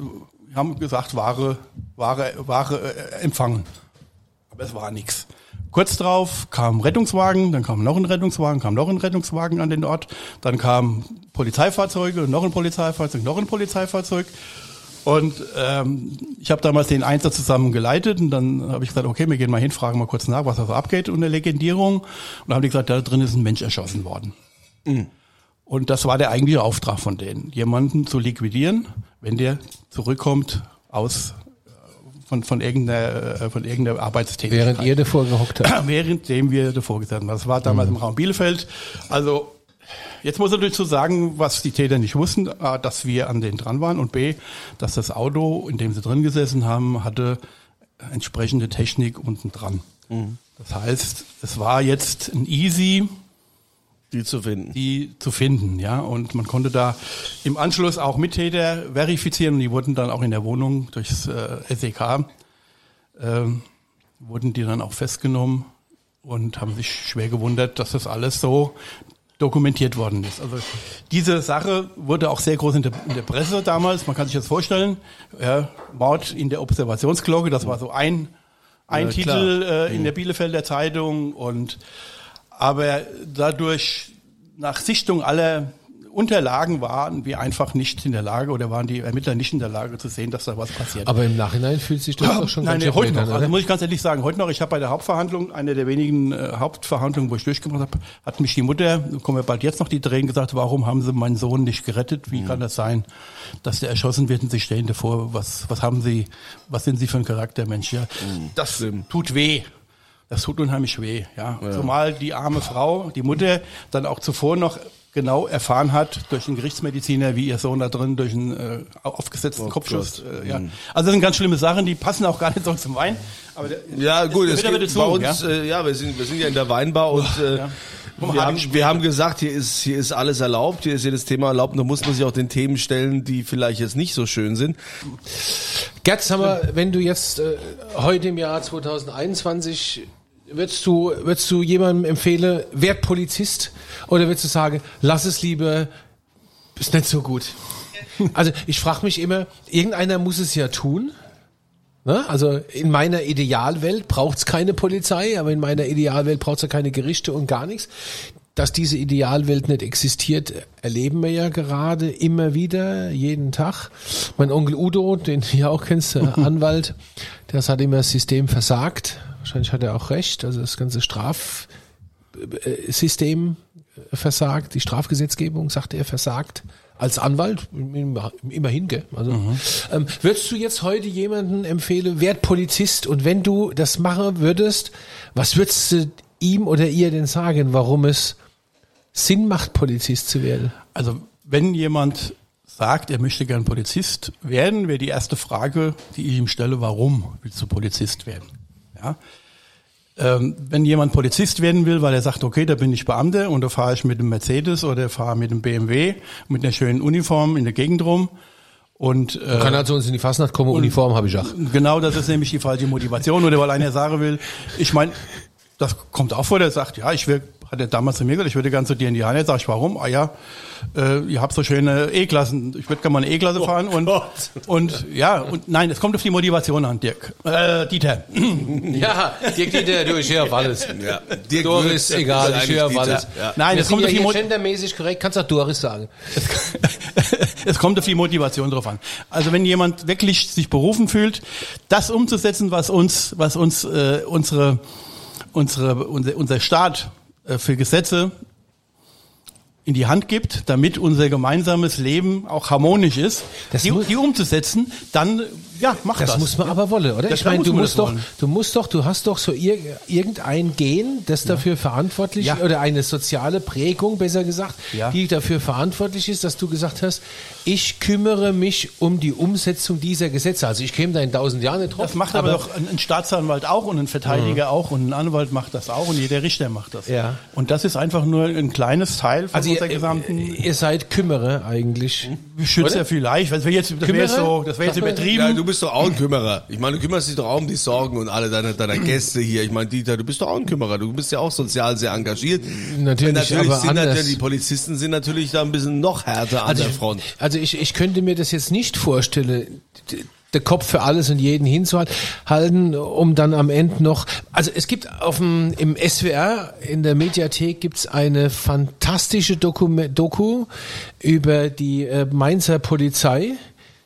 haben gesagt, Ware, Ware, Ware äh, empfangen. Aber es war nichts. Kurz drauf kam Rettungswagen, dann kam noch ein Rettungswagen, kam noch ein Rettungswagen an den Ort, dann kamen Polizeifahrzeuge, noch ein Polizeifahrzeug, noch ein Polizeifahrzeug. Und ähm, ich habe damals den Einsatz zusammen geleitet und dann habe ich gesagt, okay, wir gehen mal hin, fragen mal kurz nach, was da so abgeht unter Legendierung. Und dann haben die gesagt, da drin ist ein Mensch erschossen worden. Und das war der eigentliche Auftrag von denen, jemanden zu liquidieren, wenn der zurückkommt aus von, von irgendeiner, äh, von irgendeiner Arbeitstätigkeit. Während ihr davor gehockt habt. Währenddem wir davor gesessen haben. Das war damals im Raum Bielefeld. Also jetzt muss man dazu sagen, was die Täter nicht wussten, A, dass wir an denen dran waren und B, dass das Auto, in dem sie drin gesessen haben, hatte entsprechende Technik unten dran. Das heißt, es war jetzt ein easy, Die zu finden. die zu finden, ja. Und man konnte da im Anschluss auch Mittäter verifizieren und die wurden dann auch in der Wohnung durchs äh, SEK, ähm, wurden die dann auch festgenommen und haben sich schwer gewundert, dass das alles so dokumentiert worden ist. Also diese Sache wurde auch sehr groß in der, in der Presse damals. Man kann sich das vorstellen. Ja, Mord in der Observationsglocke, das war so ein, ein Ja, Titel äh, in der Bielefelder Zeitung und aber dadurch nach Sichtung aller Unterlagen waren wir einfach nicht in der Lage oder waren die Ermittler nicht in der Lage zu sehen, dass da was passiert. Aber im Nachhinein fühlt sich das doch schon Nein, ganz nee, heute noch. an, Also muss ich ganz ehrlich sagen, heute noch. Ich habe bei der Hauptverhandlung, eine der wenigen äh, Hauptverhandlungen, wo ich durchgemacht habe, hat mich die Mutter, kommen wir bald jetzt noch die Tränen gesagt, warum haben sie meinen Sohn nicht gerettet? Wie kann das sein, dass der erschossen wird und sie stellen davor, was, was haben sie, was sind sie für ein Charaktermensch? Ja, das tut weh. Das tut unheimlich weh, ja. Zumal die arme Frau, die Mutter, dann auch zuvor noch genau erfahren hat durch den Gerichtsmediziner, wie ihr Sohn da drin durch einen äh, aufgesetzten Kopfschuss. Äh, ja. Also das sind ganz schlimme Sachen, die passen auch gar nicht so zum Wein. Aber der, Ja, gut, es geht aber bei uns, ja, äh, ja wir, sind, wir sind ja in der Weinbar und äh, Wir haben, wir haben gesagt, hier ist, hier ist alles erlaubt, hier ist jedes Thema erlaubt, da muss man sich auch den Themen stellen, die vielleicht jetzt nicht so schön sind. Gerd, sag mal, wenn du jetzt äh, heute im Jahr 2021 würdest du, würdest du jemandem empfehlen, werd Polizist oder würdest du sagen, lass es lieber, ist nicht so gut? Also ich frage mich immer, irgendeiner muss es ja tun. Ne? Also in meiner Idealwelt braucht's keine Polizei, aber in meiner Idealwelt braucht's ja keine Gerichte und gar nichts. Dass diese Idealwelt nicht existiert, erleben wir ja gerade immer wieder, jeden Tag. Mein Onkel Udo, den du ja auch kennst, der Anwalt, der hat immer das System versagt. Wahrscheinlich hat er auch recht. Also das ganze Strafsystem versagt, die Strafgesetzgebung, sagte er, versagt. Als Anwalt, immerhin, gell? Also, ähm, würdest du jetzt heute jemanden empfehlen, werd Polizist und wenn du das machen würdest, was würdest du ihm oder ihr denn sagen, warum es Sinn macht, Polizist zu werden? Also wenn jemand sagt, er möchte gern Polizist werden, wäre die erste Frage, die ich ihm stelle, warum willst du Polizist werden? Ja. Ähm, wenn jemand Polizist werden will, weil er sagt, okay, da bin ich Beamter und da fahre ich mit dem Mercedes oder fahre mit dem BMW mit einer schönen Uniform in der Gegend rum und äh, Kann er zu uns in die Fastnacht kommen, Uniform habe ich auch. Genau, das ist nämlich die falsche Motivation. Oder weil einer sagen will, ich meine, das kommt auch vor, der sagt, ja, ich will, hat er damals zu mir gesagt, ich würde gerne zu dir in die Heimat. Sag ich, warum? Ah ja, äh, ihr habt so schöne E-Klassen. Ich würde gerne mal eine E-Klasse fahren. Und, Gott. und ja, und nein, es kommt auf die Motivation an, Dirk. Äh, Dieter. Ja, Dirk Dieter, du, ich höre auf alles. Ja. Dirk Doris, Würz, egal, ich höre auf alles. Ja. Nein, Wir es kommt ja auf die hier Mo gendermäßig korrekt, kannst auch Doris sagen. es kommt auf die Motivation drauf an. Also wenn jemand wirklich sich berufen fühlt, das umzusetzen, was uns, was uns äh, unsere, unsere, unser, unser Staat für Gesetze in die Hand gibt, damit unser gemeinsames Leben auch harmonisch ist, die, die umzusetzen, dann ja, mach das. Das muss man aber wollen, oder? Das ich meine, du musst doch, wollen. du musst doch, du hast doch so ir irgendein Gen, das dafür verantwortlich Ja. oder eine soziale Prägung, besser gesagt, Ja. die dafür verantwortlich ist, dass du gesagt hast, ich kümmere mich um die Umsetzung dieser Gesetze. Also ich käme da in tausend Jahren nicht drauf. Das macht aber, doch ein, ein Staatsanwalt auch und ein Verteidiger auch und ein Anwalt macht das auch und jeder Richter macht das. Ja. Und das ist einfach nur ein kleines Teil von also unserer ihr, gesamten ihr seid Kümmerer eigentlich. Schützer oder? vielleicht. Das wäre jetzt, das wäre jetzt so, das wäre jetzt übertrieben. Ja, bist doch auch ein Kümmerer. Ich meine, du kümmerst dich doch auch um die Sorgen und alle deiner, deiner Gäste hier. Ich meine, Dieter, du bist doch auch ein Kümmerer. Du bist ja auch sozial sehr engagiert. Natürlich, natürlich aber sind natürlich, die Polizisten sind natürlich da ein bisschen noch härter an Also der ich, Front. also ich, ich könnte mir das jetzt nicht vorstellen, der Kopf für alles und jeden hinzuhalten, um dann am Ende noch, also es gibt auf dem, im SWR, in der Mediathek gibt's eine fantastische Doku, Doku über die äh, Mainzer Polizei.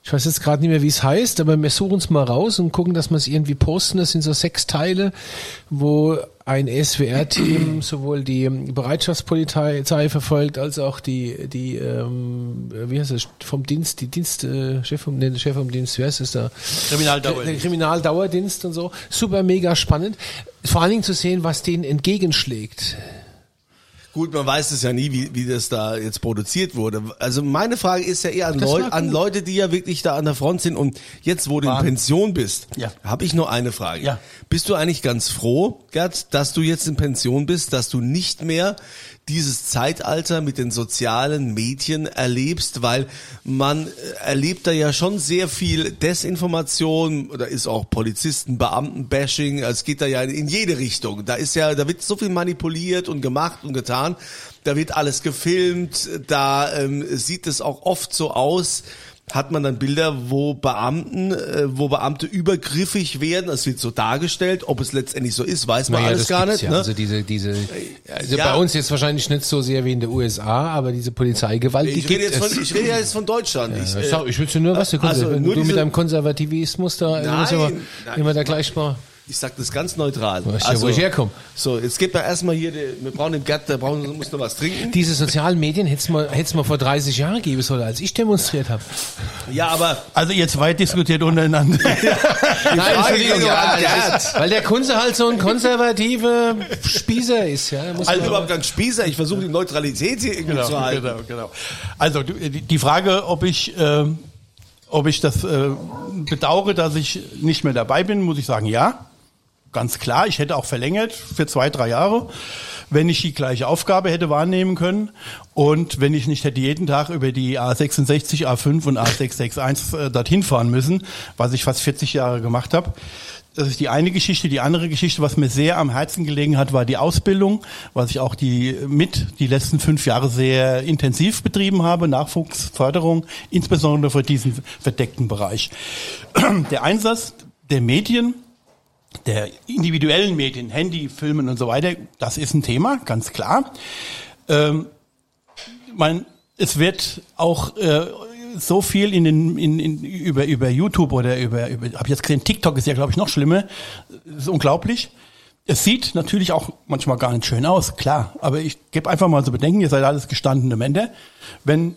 Ich weiß jetzt gerade nicht mehr, wie es heißt, aber wir suchen es mal raus und gucken, dass wir es irgendwie posten. Das sind so sechs Teile, wo ein SWR-Team sowohl die Bereitschaftspolizei verfolgt, als auch die, die ähm, wie heißt das, vom Dienst, die Dienst, äh, Chef vom, nee, Chef vom Dienst, wer ist das da? Kriminaldauerdienst. Der Kriminaldauerdienst und so. Super mega spannend. Vor allen Dingen zu sehen, was denen entgegenschlägt. Gut, man weiß es ja nie, wie, wie das da jetzt produziert wurde. Also meine Frage ist ja eher an, Leu an. Leute, die ja wirklich da an der Front sind und jetzt, wo du in Waren. Pension bist, Ja. habe ich nur eine Frage. Ja. Bist du eigentlich ganz froh, Gerd, dass du jetzt in Pension bist, dass du nicht mehr dieses Zeitalter mit den sozialen Medien erlebst, weil man äh, erlebt da ja schon sehr viel Desinformation, da ist auch Polizisten, Beamten-Bashing, es geht da ja in jede Richtung. Da ist ja, da wird so viel manipuliert und gemacht und getan, da wird alles gefilmt, da ähm, sieht es auch oft so aus, hat man dann Bilder, wo Beamten, äh, wo Beamte übergriffig werden, es wird so dargestellt, ob es letztendlich so ist, weiß man Naja, alles das gar nicht. Ja. Ne? Also diese, diese, also Ja. bei uns jetzt wahrscheinlich nicht so sehr wie in den USA, aber diese Polizeigewalt, die ich rede gibt jetzt es. von, ich rede ja jetzt von Deutschland. Ja, äh, ich, sag, ich will nur was, du, also du mit deinem Konservativismus da Nein, immer, nein, immer da ich gleich mal. Ich sag das ganz neutral. Also, Weißt ja, wo ich herkomme. So, jetzt gibt da erstmal hier, die, wir brauchen den Gerd, der brauchen, muss noch was trinken. Diese sozialen Medien hätte es mal, hätt's mal vor 30 Jahren geben sollen, als ich demonstriert habe. Ja, aber Also jetzt weit diskutiert untereinander. Nein, Frage ging nur an das Gerd. ist, weil der Kunze halt so ein konservativer Spießer ist, ja. Muss also überhaupt kein Spießer, ich versuche die Neutralität hier irgendwie genau, zu halten. genau, genau. Also die die Frage, ob ich, äh, ob ich das äh, bedauere, dass ich nicht mehr dabei bin, muss ich sagen, ja. Ganz klar, ich hätte auch verlängert für zwei, drei Jahre. wenn ich die gleiche Aufgabe hätte wahrnehmen können und wenn ich nicht hätte jeden Tag über die A66, A5 und A661 äh, dorthin fahren müssen, was ich fast 40 Jahre gemacht habe. Das ist die eine Geschichte. Die andere Geschichte, was mir sehr am Herzen gelegen hat, war die Ausbildung, was ich auch die mit die letzten fünf Jahre sehr intensiv betrieben habe, Nachwuchsförderung, insbesondere für diesen verdeckten Bereich. Der Einsatz der Medien, der individuellen Medien, Handy, Filmen und so weiter, das ist ein Thema, ganz klar. Ähm, man, es wird auch äh, so viel in den in, in, über über YouTube oder über, über habe jetzt gesehen TikTok ist ja glaube ich noch schlimmer, das ist unglaublich. Es sieht natürlich auch manchmal gar nicht schön aus, klar, aber ich gebe einfach mal so bedenken, ihr seid alles gestandene Männer, wenn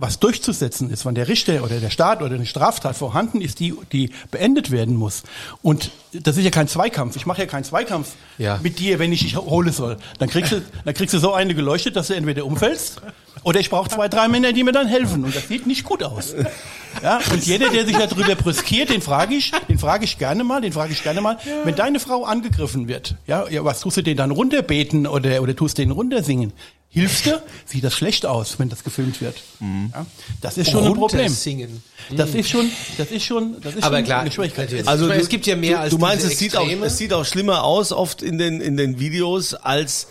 was durchzusetzen ist, wenn der Richter oder der Staat oder eine Straftat vorhanden ist, die, die beendet werden muss. Und das ist ja kein Zweikampf. Ich mache ja keinen Zweikampf Ja. mit dir, wenn ich dich hole soll. Dann kriegst du, dann kriegst du so eine geleuchtet, dass du entweder umfällst oder ich brauche zwei, drei Männer, die mir dann helfen. Und das sieht nicht gut aus. Ja, und jeder, der sich darüber brüskiert, den frage ich, den frage ich gerne mal, den frage ich gerne mal, wenn deine Frau angegriffen wird, ja, ja, was tust du den dann runterbeten oder, oder tust den runtersingen? Hilfst du? Sieht das schlecht aus, wenn das gefilmt wird. Ja, das ist schon ein Problem. Runtersingen. Das ist schon, das ist schon, das ist Aber schon klar, eine Schwierigkeit. natürlich. Also meine, du- es gibt ja mehr du, als Du meinst, diese es sieht, auch, es sieht auch schlimmer aus, oft in den, in den Videos, als,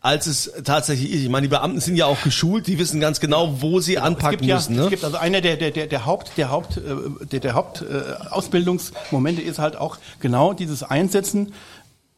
als es tatsächlich ist. Ich meine, die Beamten sind ja auch geschult, die wissen ganz genau, wo sie es anpacken ja, müssen. es Ne? gibt also einer der der der, der Haupt der Haupt äh, der der Haupt äh, Ausbildungsmomente ist halt auch genau dieses Einsetzen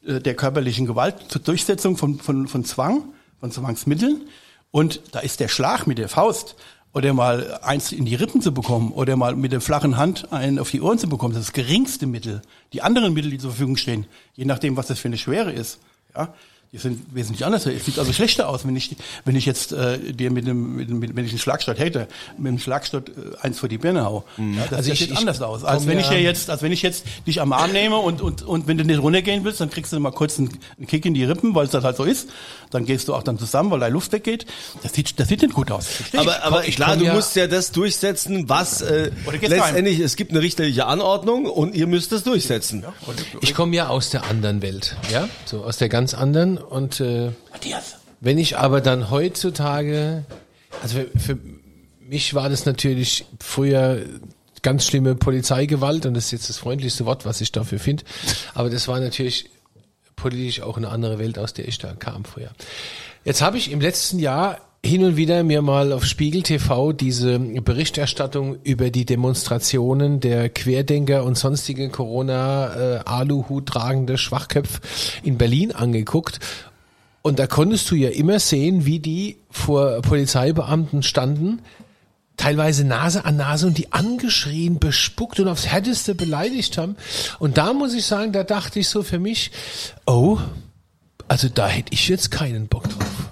äh, der körperlichen Gewalt zur Durchsetzung von von von Zwang, von Zwangsmitteln und da ist der Schlag mit der Faust oder mal eins in die Rippen zu bekommen oder mal mit der flachen Hand einen auf die Ohren zu bekommen, das ist das geringste Mittel. Die anderen Mittel, die zur Verfügung stehen, je nachdem, was das für eine Schwere ist, ja, die sind wesentlich anders. Es sieht also schlechter aus, wenn ich, wenn ich jetzt äh, dir mit einem, mit, mit, wenn ich einen Schlagstock hätte, mit einem Schlagstock äh, eins vor die Birne hau. Ja, das, Also das ich- sieht ich anders aus. Als wenn ich ja jetzt, als wenn ich jetzt dich am Arm nehme und, und, und wenn du nicht runtergehen willst, dann kriegst du mal kurz einen, einen Kick in die Rippen, weil es das halt so ist. Dann gehst du auch dann zusammen, weil deine Luft weggeht. Das sieht, das sieht nicht gut aus. Aber, aber ich klar, du ja- musst ja das durchsetzen, was äh, letztendlich, es gibt eine richterliche Anordnung und ihr müsst es durchsetzen. Ich komme ja aus der anderen Welt, ja, so aus der ganz anderen. Und äh, Matthias. wenn ich aber dann heutzutage, also für, für mich war das natürlich früher ganz schlimme Polizeigewalt und das ist jetzt das freundlichste Wort, was ich dafür finde. Aber das war natürlich politisch auch eine andere Welt, aus der ich da kam früher. Jetzt habe ich im letzten Jahr hin und wieder mir mal auf Spiegel TV diese Berichterstattung über die Demonstrationen der Querdenker und sonstige Corona äh, Aluhut tragende Schwachköpfe in Berlin angeguckt und da konntest du ja immer sehen, wie die vor Polizeibeamten standen, teilweise Nase an Nase und die angeschrien, bespuckt und aufs Härteste beleidigt haben. Und da muss ich sagen, da dachte ich so für mich, oh, also da hätte ich jetzt keinen Bock drauf.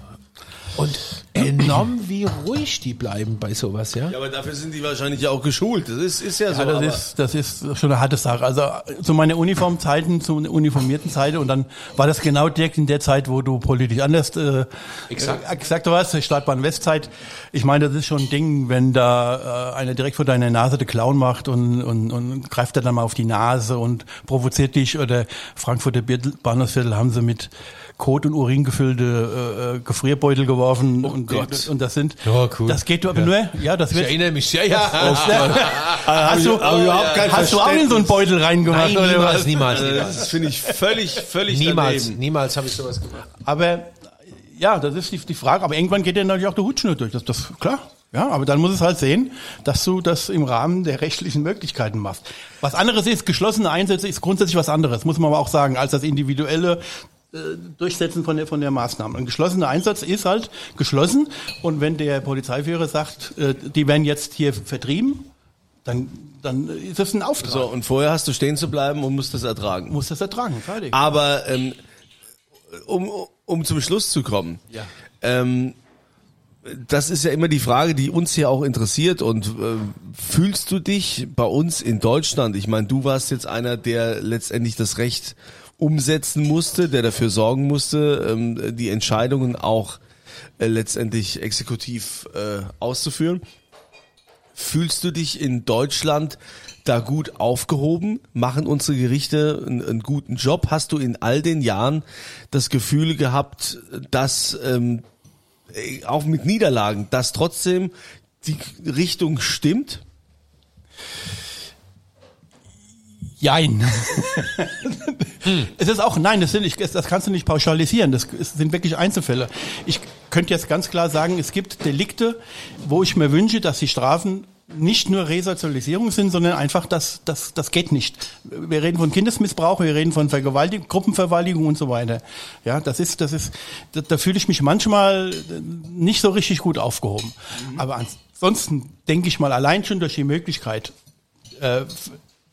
Und enorm, wie ruhig die bleiben bei sowas, ja? Ja, aber dafür sind die wahrscheinlich ja auch geschult. Das ist, ist ja so. Ja, das aber- ist, das ist schon eine harte Sache. Also zu meiner Uniformzeiten, zu einer uniformierten Zeit und dann war das genau direkt in der Zeit, wo du politisch anders äh, Exakt. äh, exakt warst, die Startbahn Westzeit. Ich meine, das ist schon ein Ding, wenn da äh, einer direkt vor deiner Nase den Clown macht und, und, und greift er dann mal auf die Nase und provoziert dich oder Frankfurter Viertel- Bahnhofsviertel haben sie mit Kot und Urin gefüllte äh, äh, Gefrierbeutel geworfen und, Gott. und das sind Oh, cool. das geht aber nur ja das Ich wird erinnere mich, ja, ja. hast du, aber überhaupt kein hast du auch in so einen Beutel reingemacht Nein, niemals, niemals, Äh, niemals. Das finde ich völlig, völlig Niemals, daneben. niemals habe ich sowas gemacht. Aber ja, das ist die, die Frage. Aber irgendwann geht dir natürlich auch der Hutschnur durch. Das, das klar. Ja, aber dann muss es halt sehen, dass du das im Rahmen der rechtlichen Möglichkeiten machst. Was anderes ist, geschlossene Einsätze ist grundsätzlich was anderes, muss man aber auch sagen, als das individuelle Durchsetzen von der, von der Maßnahme. Ein geschlossener Einsatz ist halt geschlossen und wenn der Polizeiführer sagt, äh, die werden jetzt hier vertrieben, dann, dann ist das ein Auftrag. So, und vorher hast du stehen zu bleiben und musst das ertragen. muss das ertragen, fertig. Aber ähm, um, um zum Schluss zu kommen, Ja. ähm, das ist ja immer die Frage, die uns hier auch interessiert. Und äh, fühlst du dich bei uns in Deutschland? Ich meine, du warst jetzt einer, der letztendlich das Recht umsetzen musste, der dafür sorgen musste, ähm, die Entscheidungen auch äh, letztendlich exekutiv äh, auszuführen. Fühlst du dich in Deutschland da gut aufgehoben? Machen unsere Gerichte einen, einen guten Job? Hast du in all den Jahren das Gefühl gehabt, dass ähm, äh, auch mit Niederlagen, dass trotzdem die Richtung stimmt? Jein. Es ist auch, nein, das, sind, nicht- das kannst du nicht pauschalisieren. Das sind wirklich Einzelfälle. Ich könnte jetzt ganz klar sagen, es gibt Delikte, wo ich mir wünsche, dass die Strafen nicht nur Resozialisierung sind, sondern einfach, das, das, das geht nicht. Wir reden von Kindesmissbrauch, wir reden von Vergewaltigung, Gruppenvergewaltigung und so weiter. Ja, das ist, das ist, da, da fühle ich mich manchmal nicht so richtig gut aufgehoben. Aber ansonsten denke ich mal allein schon durch die Möglichkeit, äh,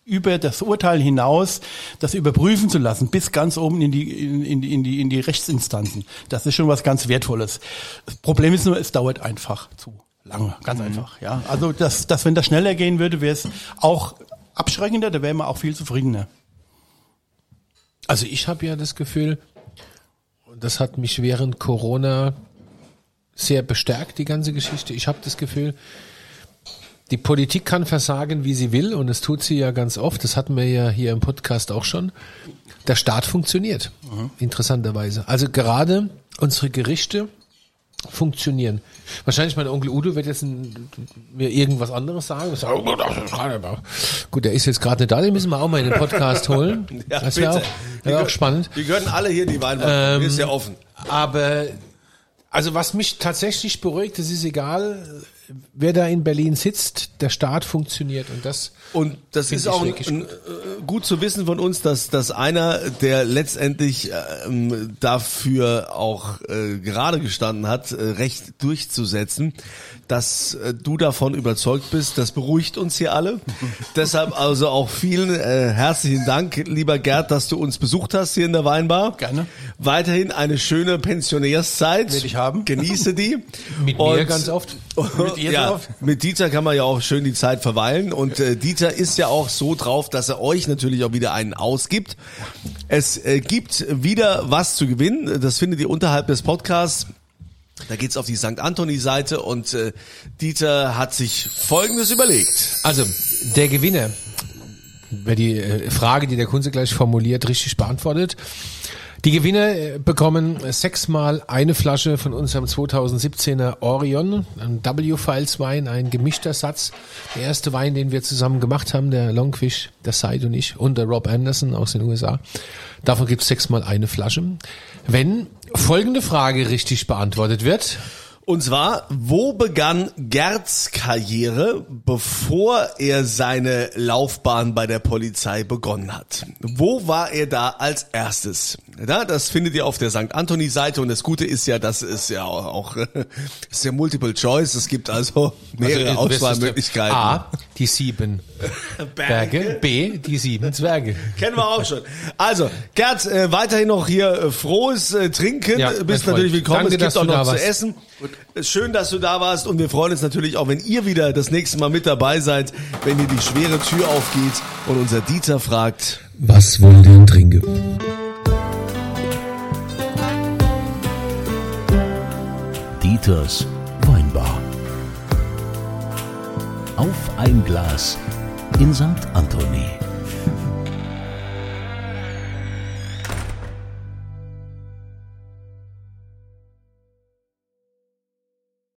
über das Urteil hinaus das überprüfen zu lassen, bis ganz oben in die, in, in, in, die, in die Rechtsinstanzen. Das ist schon was ganz Wertvolles. Das Problem ist nur, es dauert einfach zu lange, ganz einfach. Ja, also das, das, wenn das schneller gehen würde, wäre es auch abschreckender, da wären wir auch viel zufriedener. Also ich habe ja das Gefühl, und das hat mich während Corona sehr bestärkt, die ganze Geschichte. Ich habe das Gefühl, die Politik kann versagen, wie sie will, und das tut sie ja ganz oft. Das hatten wir ja hier im Podcast auch schon. Der Staat funktioniert, interessanterweise. Also gerade unsere Gerichte funktionieren. Wahrscheinlich mein Onkel Udo wird jetzt ein, mir irgendwas anderes sagen. Sage, oh, Gut, der ist jetzt gerade nicht da, den müssen wir auch mal in den Podcast holen. Ja, das wäre bitte. auch, wär auch spannend. Wir gehören alle hier die Weinbar. Ähm, ist ja offen. Aber also was mich tatsächlich beruhigt, es ist egal, wer da in Berlin sitzt, der Staat funktioniert und das Und das ist auch wirklich ein, äh, gut zu wissen von uns, dass, dass einer, der letztendlich ähm, dafür auch äh, gerade gestanden hat, äh, Recht durchzusetzen, dass äh, du davon überzeugt bist, das beruhigt uns hier alle. Deshalb also auch vielen äh, herzlichen Dank, lieber Gerd, dass du uns besucht hast hier in der Weinbar. Gerne. Weiterhin eine schöne Pensionärszeit. Will ich haben. Genieße die. mit mir ganz oft. mit, ihr ja, drauf? mit Dieter kann man ja auch schön die Zeit verweilen und äh, Dieter ist ja auch so drauf, dass er euch natürlich auch wieder einen ausgibt. Es äh, gibt wieder was zu gewinnen, das findet ihr unterhalb des Podcasts. Da geht's auf die St. Anthony-Seite und äh, Dieter hat sich Folgendes überlegt. Also der Gewinner, wer die äh, Frage, die der Kunze gleich formuliert, richtig beantwortet. Die Gewinner äh, bekommen sechsmal eine Flasche von unserem 2017er Orion, ein W-Files Wein, ein gemischter Satz. Der erste Wein, den wir zusammen gemacht haben, der Longfish, der Said und ich und der Rob Anderson aus den USA. Davon gibt es sechsmal eine Flasche. Wenn folgende Frage richtig beantwortet wird, Und zwar, wo begann Gerds Karriere, bevor er seine Laufbahn bei der Polizei begonnen hat? Wo war er da als erstes? Ja, das findet ihr auf der St. Anthony-Seite und das Gute ist ja, das ist ja auch, ist ja Multiple Choice. Es gibt also mehrere Also, wirst es- Auswahlmöglichkeiten. A, die sieben Berge, B, die sieben Zwerge. Kennen wir auch schon. Also, Gerd, äh, weiterhin noch hier äh, frohes äh, Trinken. Ja, Bist natürlich willkommen. Danke, es gibt auch noch zu essen. Ist Schön, dass du da warst und wir freuen uns natürlich auch, wenn ihr wieder das nächste Mal mit dabei seid, wenn hier die schwere Tür aufgeht und unser Dieter fragt. Was wollen denn trinken? Dieters Weinbar. Auf ein Glas in St. Anthony.